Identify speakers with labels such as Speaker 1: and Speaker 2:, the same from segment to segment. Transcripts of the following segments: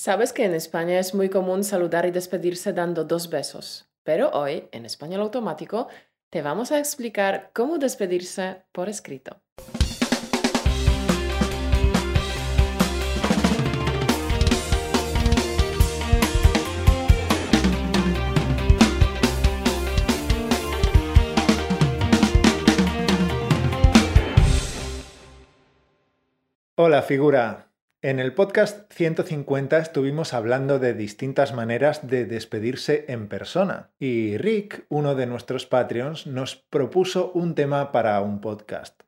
Speaker 1: Sabes que en España es muy común saludar y despedirse dando dos besos, pero hoy, en español automático, te vamos a explicar cómo despedirse por escrito.
Speaker 2: Hola figura, en el podcast 150 estuvimos hablando de distintas maneras de despedirse en persona y Rick, uno de nuestros Patreons, nos propuso un tema para un podcast.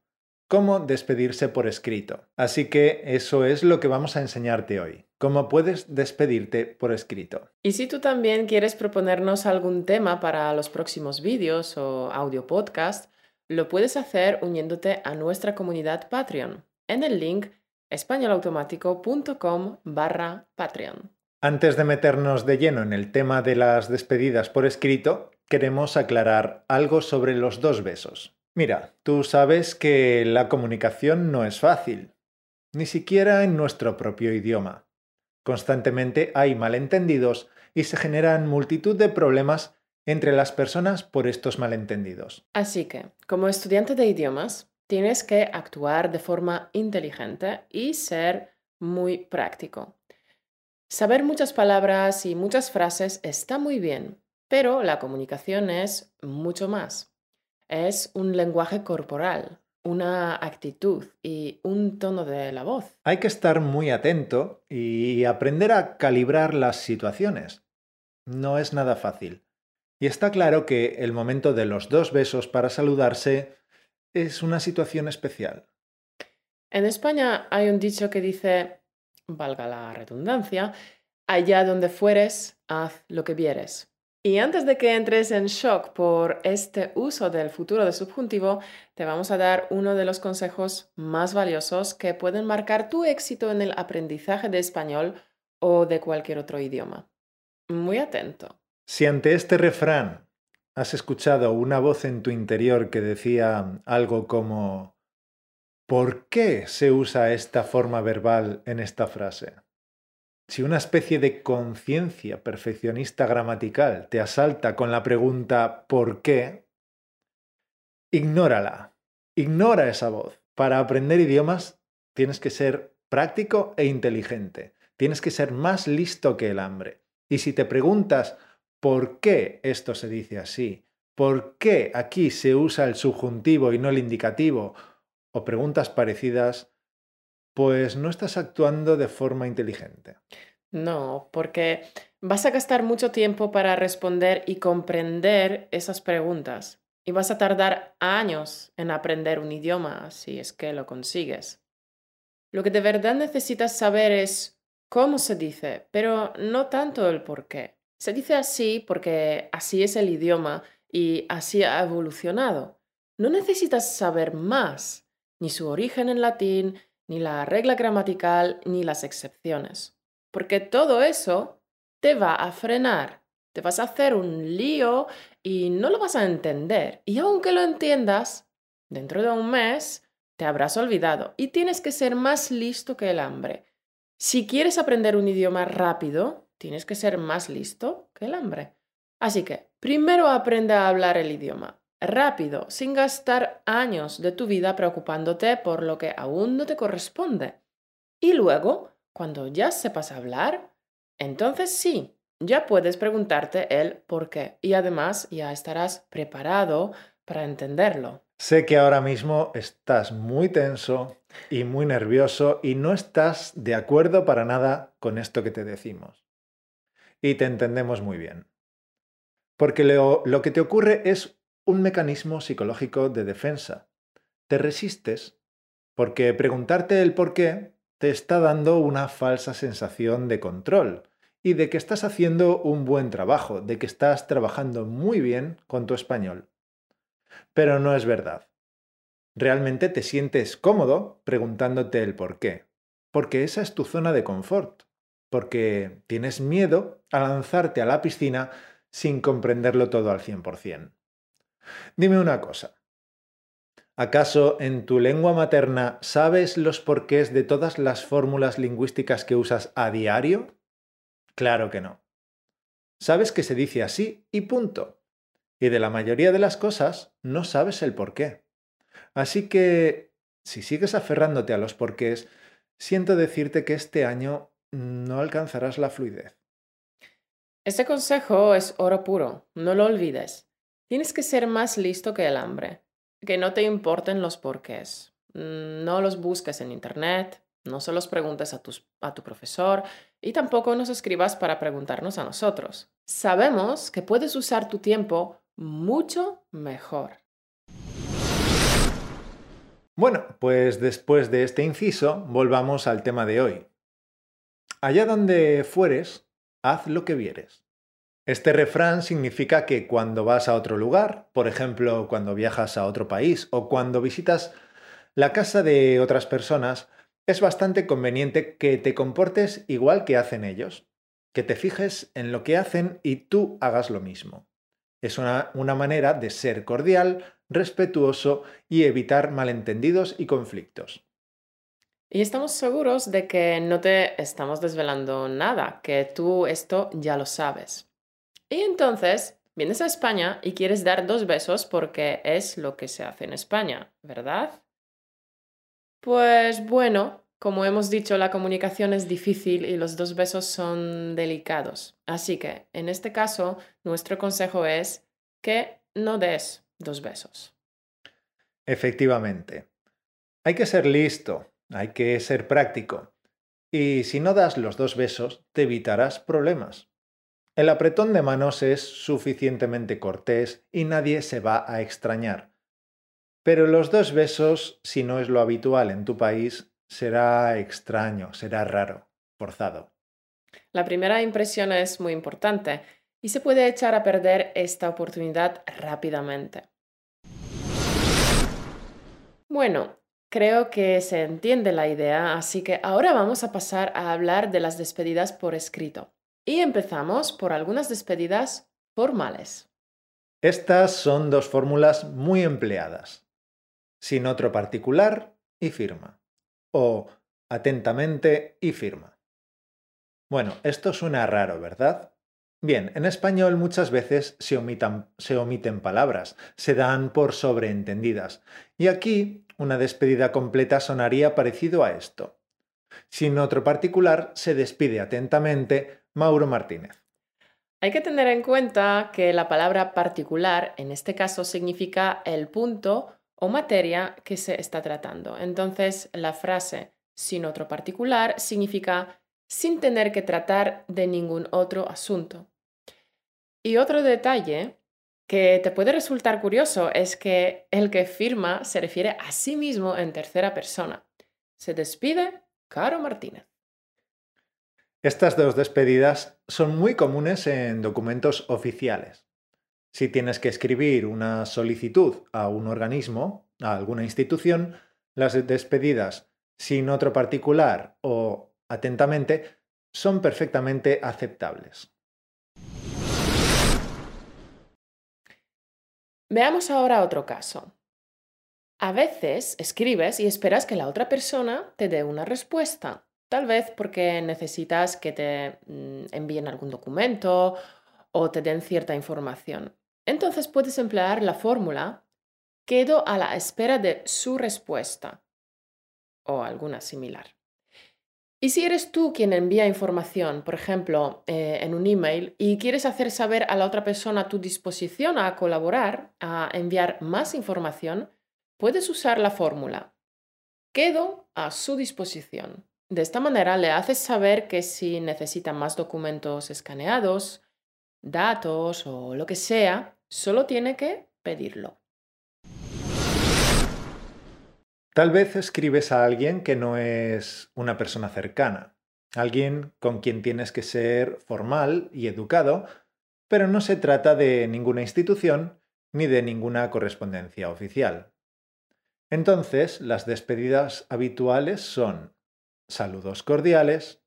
Speaker 2: Cómo despedirse por escrito. Así que eso es lo que vamos a enseñarte hoy. Cómo puedes despedirte por escrito.
Speaker 1: Y si tú también quieres proponernos algún tema para los próximos vídeos o audio podcast, lo puedes hacer uniéndote a nuestra comunidad Patreon en el link españolautomático.com barra Patreon.
Speaker 2: Antes de meternos de lleno en el tema de las despedidas por escrito, queremos aclarar algo sobre los dos besos. Mira, tú sabes que la comunicación no es fácil, ni siquiera en nuestro propio idioma. Constantemente hay malentendidos y se generan multitud de problemas entre las personas por estos malentendidos.
Speaker 1: Así que, como estudiante de idiomas, Tienes que actuar de forma inteligente y ser muy práctico. Saber muchas palabras y muchas frases está muy bien, pero la comunicación es mucho más. Es un lenguaje corporal, una actitud y un tono de la voz.
Speaker 2: Hay que estar muy atento y aprender a calibrar las situaciones. No es nada fácil. Y está claro que el momento de los dos besos para saludarse es una situación especial.
Speaker 1: En España hay un dicho que dice, valga la redundancia, allá donde fueres, haz lo que vieres. Y antes de que entres en shock por este uso del futuro de subjuntivo, te vamos a dar uno de los consejos más valiosos que pueden marcar tu éxito en el aprendizaje de español o de cualquier otro idioma. Muy atento.
Speaker 2: Si ante este refrán ¿Has escuchado una voz en tu interior que decía algo como ¿Por qué se usa esta forma verbal en esta frase? Si una especie de conciencia perfeccionista gramatical te asalta con la pregunta ¿por qué? Ignórala. Ignora esa voz. Para aprender idiomas tienes que ser práctico e inteligente. Tienes que ser más listo que el hambre. Y si te preguntas ¿Por qué esto se dice así? ¿Por qué aquí se usa el subjuntivo y no el indicativo? O preguntas parecidas, pues no estás actuando de forma inteligente.
Speaker 1: No, porque vas a gastar mucho tiempo para responder y comprender esas preguntas. Y vas a tardar años en aprender un idioma si es que lo consigues. Lo que de verdad necesitas saber es cómo se dice, pero no tanto el por qué. Se dice así porque así es el idioma y así ha evolucionado. No necesitas saber más, ni su origen en latín, ni la regla gramatical, ni las excepciones, porque todo eso te va a frenar, te vas a hacer un lío y no lo vas a entender. Y aunque lo entiendas, dentro de un mes te habrás olvidado y tienes que ser más listo que el hambre. Si quieres aprender un idioma rápido, tienes que ser más listo que el hambre. Así que, primero aprende a hablar el idioma, rápido, sin gastar años de tu vida preocupándote por lo que aún no te corresponde. Y luego, cuando ya sepas hablar, entonces sí, ya puedes preguntarte el por qué y además ya estarás preparado para entenderlo.
Speaker 2: Sé que ahora mismo estás muy tenso y muy nervioso y no estás de acuerdo para nada con esto que te decimos y te entendemos muy bien. Porque lo, que te ocurre es un mecanismo psicológico de defensa. Te resistes porque preguntarte el por qué te está dando una falsa sensación de control y de que estás haciendo un buen trabajo, de que estás trabajando muy bien con tu español. Pero no es verdad. Realmente te sientes cómodo preguntándote el por qué, porque esa es tu zona de confort porque tienes miedo a lanzarte a la piscina sin comprenderlo todo al 100%. Dime una cosa. ¿Acaso en tu lengua materna sabes los porqués de todas las fórmulas lingüísticas que usas a diario? Claro que no. Sabes que se dice así y punto. Y de la mayoría de las cosas no sabes el por qué. Así que, si sigues aferrándote a los porqués, siento decirte que este año no alcanzarás la fluidez.
Speaker 1: Este consejo es oro puro, no lo olvides. Tienes que ser más listo que el hambre, que no te importen los porqués. Mm, no los busques en Internet, no se los preguntes a, a tu profesor y tampoco nos escribas para preguntarnos a nosotros. Sabemos que puedes usar tu tiempo mucho mejor.
Speaker 2: Bueno, pues después de este inciso, volvamos al tema de hoy. Allá donde fueres, haz lo que vieres. Este refrán significa que cuando vas a otro lugar, por ejemplo, cuando viajas a otro país o cuando visitas la casa de otras personas, es bastante conveniente que te comportes igual que hacen ellos, que te fijes en lo que hacen y tú hagas lo mismo. Es una, manera de ser cordial, respetuoso y evitar malentendidos y conflictos.
Speaker 1: Y estamos seguros de que no te estamos desvelando nada, que tú esto ya lo sabes. Y entonces vienes a España y quieres dar dos besos porque es lo que se hace en España, ¿verdad? Pues bueno, como hemos dicho, la comunicación es difícil y los dos besos son delicados. Así que, en este caso, nuestro consejo es que no des dos besos.
Speaker 2: Efectivamente. Hay que ser listo, hay que ser práctico. Y si no das los dos besos, te evitarás problemas. El apretón de manos es suficientemente cortés y nadie se va a extrañar. Pero los dos besos, si no es lo habitual en tu país, será extraño, será raro, forzado.
Speaker 1: La primera impresión es muy importante y se puede echar a perder esta oportunidad rápidamente. Bueno, creo que se entiende la idea, así que ahora vamos a pasar a hablar de las despedidas por escrito. Y empezamos por algunas despedidas formales.
Speaker 2: Estas son dos fórmulas muy empleadas sin otro particular y firma. O atentamente y firma. Bueno, esto suena raro, ¿verdad? Bien, en español muchas veces se, se omiten palabras, se dan por sobreentendidas. Y aquí una despedida completa sonaría parecido a esto. Sin otro particular, se despide atentamente Mauro Martínez.
Speaker 1: Hay que tener en cuenta que la palabra particular en este caso significa el punto o materia que se está tratando. Entonces, la frase sin otro particular significa sin tener que tratar de ningún otro asunto. Y otro detalle que te puede resultar curioso es que el que firma se refiere a sí mismo en tercera persona. Se despide Caro Martínez.
Speaker 2: Estas dos despedidas son muy comunes en documentos oficiales. Si tienes que escribir una solicitud a un organismo, a alguna institución, las despedidas sin otro particular o atentamente son perfectamente aceptables.
Speaker 1: Veamos ahora otro caso. A veces escribes y esperas que la otra persona te dé una respuesta, tal vez porque necesitas que te mm, envíen algún documento o te den cierta información. Entonces puedes emplear la fórmula quedo a la espera de su respuesta o alguna similar. Y si eres tú quien envía información, por ejemplo, eh, en un email, y quieres hacer saber a la otra persona tu disposición a colaborar, a enviar más información, puedes usar la fórmula quedo a su disposición. De esta manera le haces saber que si necesita más documentos escaneados, datos o lo que sea, Solo tiene que pedirlo.
Speaker 2: Tal vez escribes a alguien que no es una persona cercana, alguien con quien tienes que ser formal y educado, pero no se trata de ninguna institución ni de ninguna correspondencia oficial. Entonces, las despedidas habituales son saludos cordiales,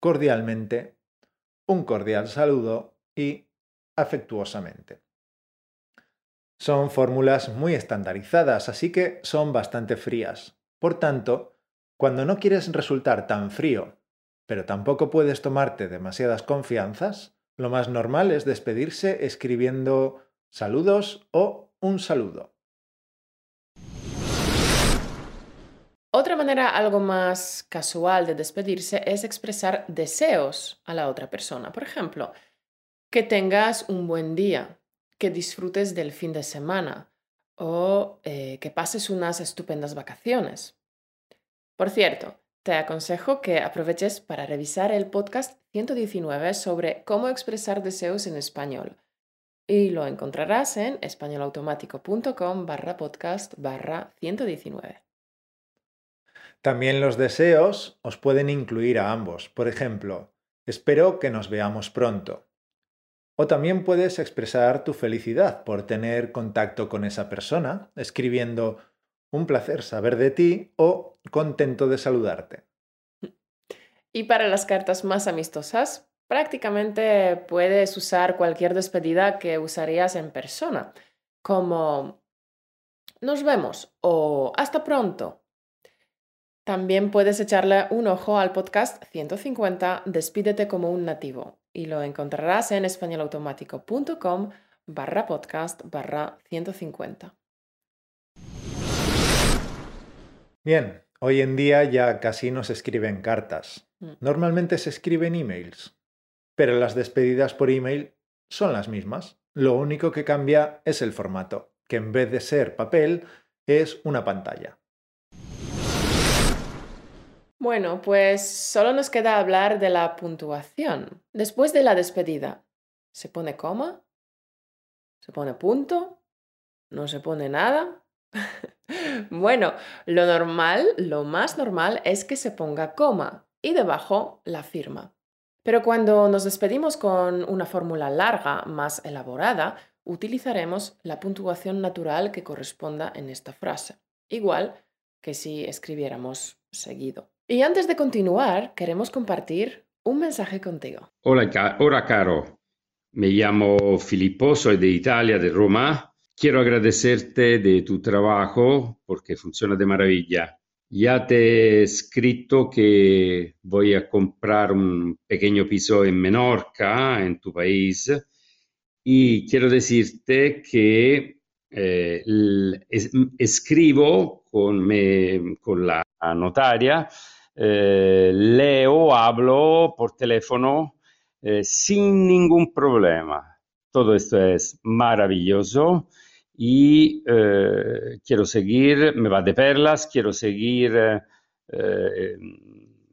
Speaker 2: cordialmente, un cordial saludo y afectuosamente. Son fórmulas muy estandarizadas, así que son bastante frías. Por tanto, cuando no quieres resultar tan frío, pero tampoco puedes tomarte demasiadas confianzas, lo más normal es despedirse escribiendo saludos o un saludo.
Speaker 1: Otra manera algo más casual de despedirse es expresar deseos a la otra persona. Por ejemplo, que tengas un buen día, que disfrutes del fin de semana o eh, que pases unas estupendas vacaciones. Por cierto, te aconsejo que aproveches para revisar el podcast 119 sobre cómo expresar deseos en español y lo encontrarás en españolautomático.com barra podcast barra 119.
Speaker 2: También los deseos os pueden incluir a ambos. Por ejemplo, espero que nos veamos pronto. O también puedes expresar tu felicidad por tener contacto con esa persona, escribiendo un placer saber de ti o contento de saludarte.
Speaker 1: Y para las cartas más amistosas, prácticamente puedes usar cualquier despedida que usarías en persona, como nos vemos o hasta pronto. También puedes echarle un ojo al podcast 150 Despídete como un nativo y lo encontrarás en españolautomático.com barra podcast barra 150.
Speaker 2: Bien, hoy en día ya casi no se escriben cartas. Mm. Normalmente se escriben emails, pero las despedidas por email son las mismas. Lo único que cambia es el formato, que en vez de ser papel es una pantalla.
Speaker 1: Bueno, pues solo nos queda hablar de la puntuación. Después de la despedida, ¿se pone coma? ¿Se pone punto? ¿No se pone nada? bueno, lo normal, lo más normal es que se ponga coma y debajo la firma. Pero cuando nos despedimos con una fórmula larga, más elaborada, utilizaremos la puntuación natural que corresponda en esta frase, igual que si escribiéramos seguido. Y antes de continuar, queremos compartir un mensaje contigo.
Speaker 3: Hola, hola caro. Me llamo Filippo, soy de Italia, de Roma. Quiero agradecerte de tu trabajo porque funciona de maravilla. Ya te he escrito que voy a comprar un pequeño piso en Menorca, en tu país, y quiero decirte que eh, escribo con, con la notaria eh, leo, hablo por teléfono eh, sin ningún problema. Todo esto es maravilloso y eh, quiero seguir, me va de perlas, quiero seguir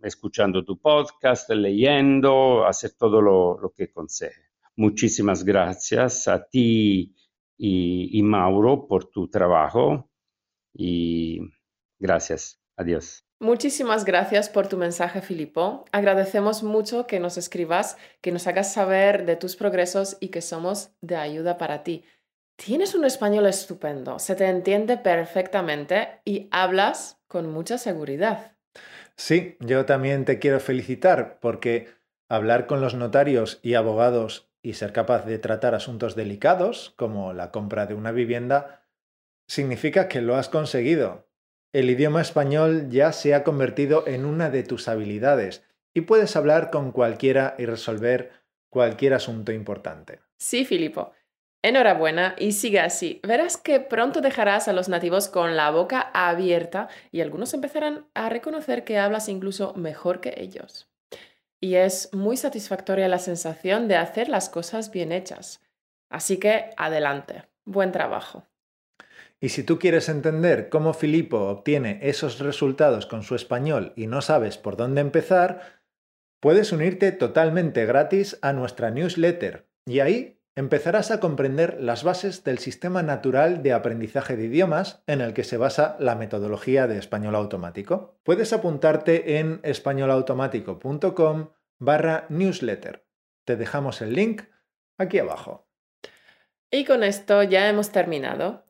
Speaker 3: escuchando tu podcast, leyendo, hacer todo lo, lo que conseje. Muchísimas gracias a ti y, y Mauro por tu trabajo y gracias. Adiós.
Speaker 1: Muchísimas gracias por tu mensaje, Filipo. Agradecemos mucho que nos escribas, que nos hagas saber de tus progresos y que somos de ayuda para ti. Tienes un español estupendo, se te entiende perfectamente y hablas con mucha seguridad.
Speaker 2: Sí, yo también te quiero felicitar porque hablar con los notarios y abogados y ser capaz de tratar asuntos delicados, como la compra de una vivienda, significa que lo has conseguido el idioma español ya se ha convertido en una de tus habilidades y puedes hablar con cualquiera y resolver cualquier asunto importante.
Speaker 1: Sí, Filipo. Enhorabuena y sigue así. Verás que pronto dejarás a los nativos con la boca abierta y algunos empezarán a reconocer que hablas incluso mejor que ellos. Y es muy satisfactoria la sensación de hacer las cosas bien hechas. Así que adelante. Buen trabajo.
Speaker 2: Y si tú quieres entender cómo Filipo obtiene esos resultados con su español y no sabes por dónde empezar, puedes unirte totalmente gratis a nuestra newsletter y ahí empezarás a comprender las bases del sistema natural de aprendizaje de idiomas en el que se basa la metodología de español automático. Puedes apuntarte en españolautomático.com barra newsletter. Te dejamos el link aquí abajo.
Speaker 1: Y con esto ya hemos terminado.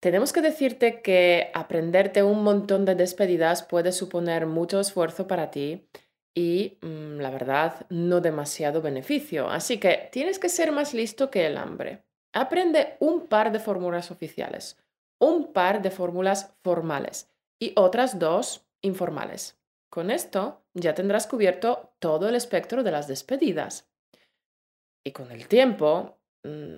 Speaker 1: Tenemos que decirte que aprenderte un montón de despedidas puede suponer mucho esfuerzo para ti y, mm, la verdad, no demasiado beneficio. Así que tienes que ser más listo que el hambre. Aprende un par de fórmulas oficiales, un par de fórmulas formales y otras dos informales. Con esto ya tendrás cubierto todo el espectro de las despedidas. Y con el tiempo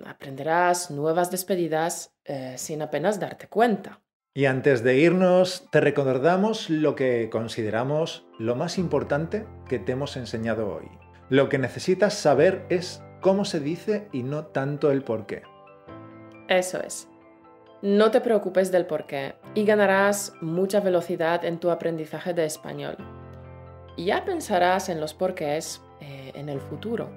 Speaker 1: aprenderás nuevas despedidas eh, sin apenas darte cuenta.
Speaker 2: Y antes de irnos, te recordamos lo que consideramos lo más importante que te hemos enseñado hoy. Lo que necesitas saber es cómo se dice y no tanto el por qué.
Speaker 1: Eso es. No te preocupes del por qué y ganarás mucha velocidad en tu aprendizaje de español. Ya pensarás en los porqués eh, en el futuro.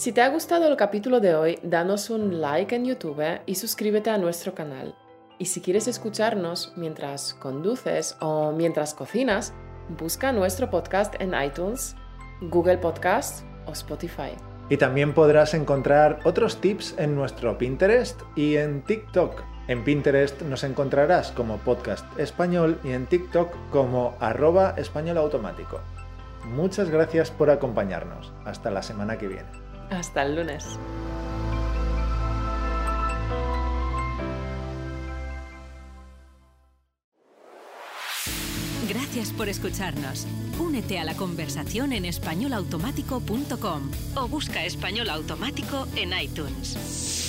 Speaker 1: Si te ha gustado el capítulo de hoy, danos un like en YouTube y suscríbete a nuestro canal. Y si quieres escucharnos mientras conduces o mientras cocinas, busca nuestro podcast en iTunes, Google Podcast o Spotify.
Speaker 2: Y también podrás encontrar otros tips en nuestro Pinterest y en TikTok. En Pinterest nos encontrarás como podcast español y en TikTok como arroba español automático. Muchas gracias por acompañarnos. Hasta la semana que viene.
Speaker 1: Hasta el lunes.
Speaker 4: Gracias por escucharnos. Únete a la conversación en españolautomático.com o busca español automático en iTunes.